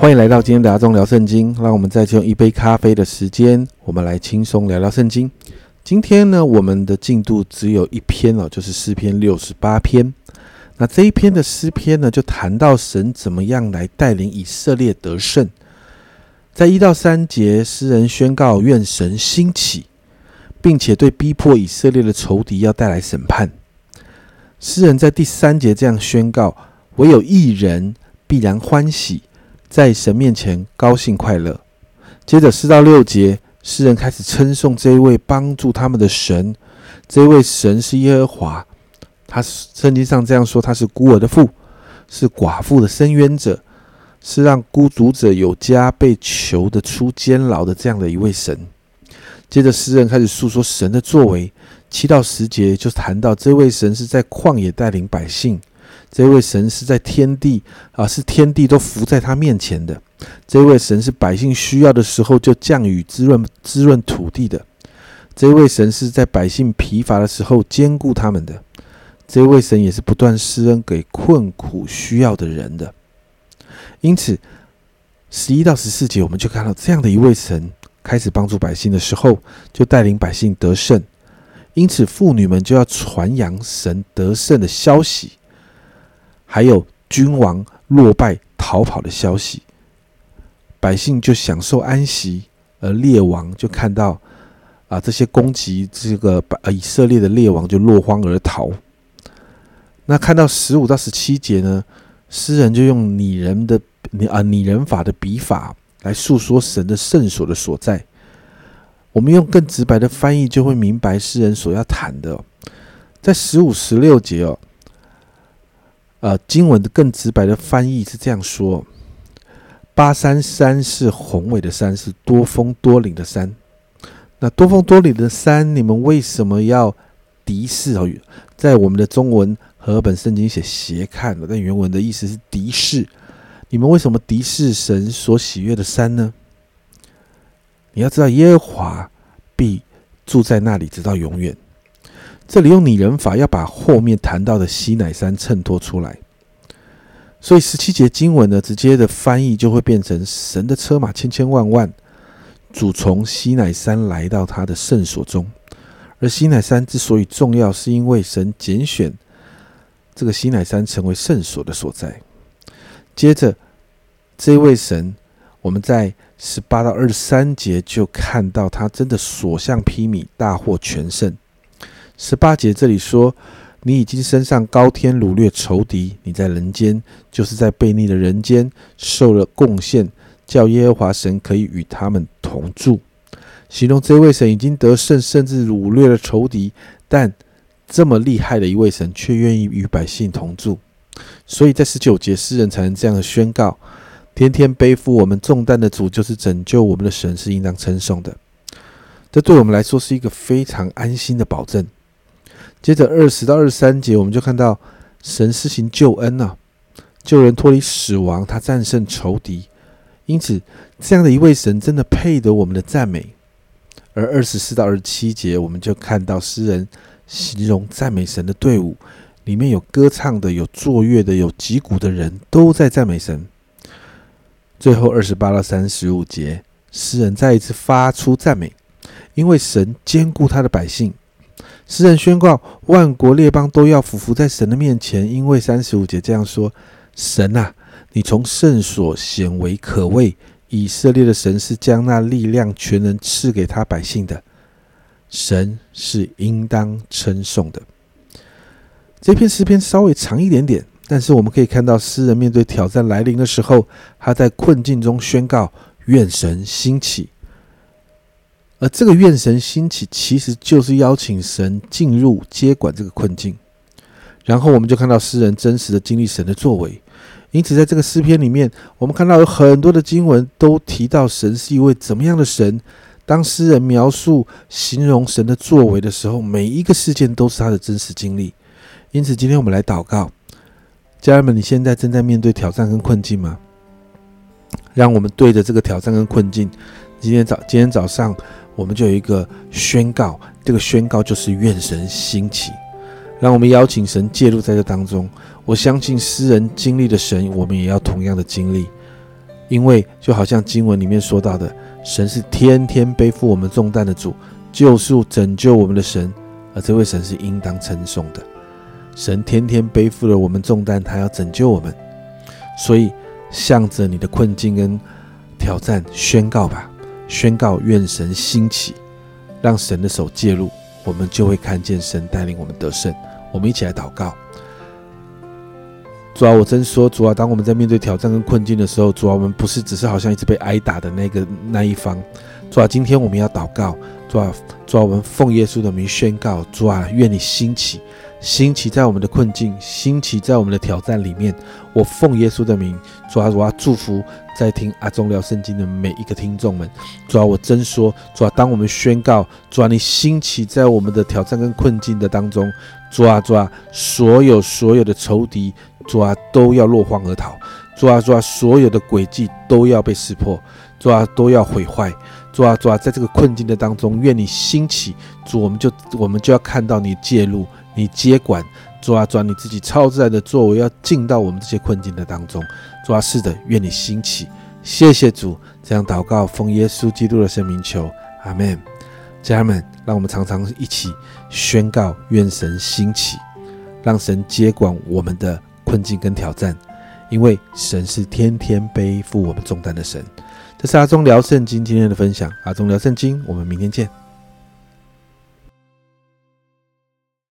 欢迎来到今天的阿忠聊圣经。让我们再用一杯咖啡的时间，我们来轻松聊聊圣经。今天呢，我们的进度只有一篇哦，就是诗篇六十八篇。那这一篇的诗篇呢，就谈到神怎么样来带领以色列得胜。在一到三节，诗人宣告愿神兴起，并且对逼迫以色列的仇敌要带来审判。诗人在第三节这样宣告：唯有一人必然欢喜。在神面前高兴快乐。接着四到六节，诗人开始称颂这一位帮助他们的神。这位神是耶和华，他圣经上这样说：他是孤儿的父，是寡妇的伸冤者，是让孤独者有家被囚的出监牢的这样的一位神。接着诗人开始诉说神的作为。七到十节就谈到这位神是在旷野带领百姓。这位神是在天地啊，是天地都伏在他面前的。这位神是百姓需要的时候就降雨滋润滋润土地的。这位神是在百姓疲乏的时候兼顾他们的。这位神也是不断施恩给困苦需要的人的。因此，十一到十四节我们就看到这样的一位神开始帮助百姓的时候，就带领百姓得胜。因此，妇女们就要传扬神得胜的消息。还有君王落败逃跑的消息，百姓就享受安息，而列王就看到啊，这些攻击这个呃以色列的列王就落荒而逃。那看到十五到十七节呢，诗人就用拟人的拟啊拟人法的笔法来诉说神的圣所的所在。我们用更直白的翻译，就会明白诗人所要谈的，在十五十六节哦。呃，经文的更直白的翻译是这样说：巴山山是宏伟的山，是多峰多岭的山。那多峰多岭的山，你们为什么要敌视？哦，在我们的中文和本圣经写斜看了，但原文的意思是敌视。你们为什么敌视神所喜悦的山呢？你要知道，耶和华必住在那里，直到永远。这里用拟人法，要把后面谈到的西乃山衬托出来，所以十七节经文呢，直接的翻译就会变成神的车马千千万万，主从西乃山来到他的圣所中。而西乃山之所以重要，是因为神拣选这个西乃山成为圣所的所在。接着，这位神，我们在十八到二十三节就看到他真的所向披靡，大获全胜。十八节这里说：“你已经升上高天，掳掠仇敌；你在人间，就是在悖逆的人间受了贡献，叫耶和华神可以与他们同住。”形容这位神已经得胜，甚至掳掠了仇敌，但这么厉害的一位神却愿意与百姓同住。所以在十九节，诗人才能这样的宣告：“天天背负我们重担的主，就是拯救我们的神，是应当称颂的。”这对我们来说是一个非常安心的保证。接着二十到二十三节，我们就看到神施行救恩呐，救人脱离死亡，他战胜仇敌。因此，这样的一位神真的配得我们的赞美。而二十四到二十七节，我们就看到诗人形容赞美神的队伍，里面有歌唱的，有作乐的，有击鼓的人，都在赞美神。最后二十八到三十五节，诗人再一次发出赞美，因为神兼顾他的百姓。诗人宣告，万国列邦都要俯伏在神的面前，因为三十五节这样说：“神啊，你从圣所显为可畏。以色列的神是将那力量全能赐给他百姓的，神是应当称颂的。”这篇诗篇稍微长一点点，但是我们可以看到，诗人面对挑战来临的时候，他在困境中宣告：“愿神兴起。”而这个愿神兴起，其实就是邀请神进入接管这个困境。然后我们就看到诗人真实的经历神的作为。因此，在这个诗篇里面，我们看到有很多的经文都提到神是一位怎么样的神。当诗人描述、形容神的作为的时候，每一个事件都是他的真实经历。因此，今天我们来祷告，家人们，你现在正在面对挑战跟困境吗？让我们对着这个挑战跟困境，今天早今天早上。我们就有一个宣告，这个宣告就是愿神兴起，让我们邀请神介入在这当中。我相信诗人经历的神，我们也要同样的经历。因为就好像经文里面说到的，神是天天背负我们重担的主，救赎拯救我们的神，而这位神是应当称颂的。神天天背负了我们重担，他要拯救我们，所以向着你的困境跟挑战宣告吧，宣告愿神兴起，让神的手介入，我们就会看见神带领我们得胜。我们一起来祷告。主啊，我真说，主啊，当我们在面对挑战跟困境的时候，主啊，我们不是只是好像一直被挨打的那个那一方。主啊，今天我们要祷告，主啊，主啊，我们奉耶稣的名宣告，主啊，愿你兴起，兴起在我们的困境，兴起在我们的挑战里面。我奉耶稣的名，主啊，我要祝福在听阿忠聊圣经的每一个听众们。主啊，我真说，主啊，当我们宣告，主啊，你兴起在我们的挑战跟困境的当中，主啊，主啊，所有所有的仇敌。主啊，都要落荒而逃；主啊，主啊，所有的诡计都要被识破；主啊，都要毁坏；主啊，主啊，在这个困境的当中，愿你兴起，主，我们就我们就要看到你介入，你接管；主啊，主啊，你自己超自然的作为要进到我们这些困境的当中；主啊，是的，愿你兴起，谢谢主，这样祷告，奉耶稣基督的圣名求，阿门。家人们，让我们常常一起宣告，愿神兴起，让神接管我们的。困境跟挑战，因为神是天天背负我们重担的神。这是阿忠聊圣经今天的分享，阿忠聊圣经，我们明天见。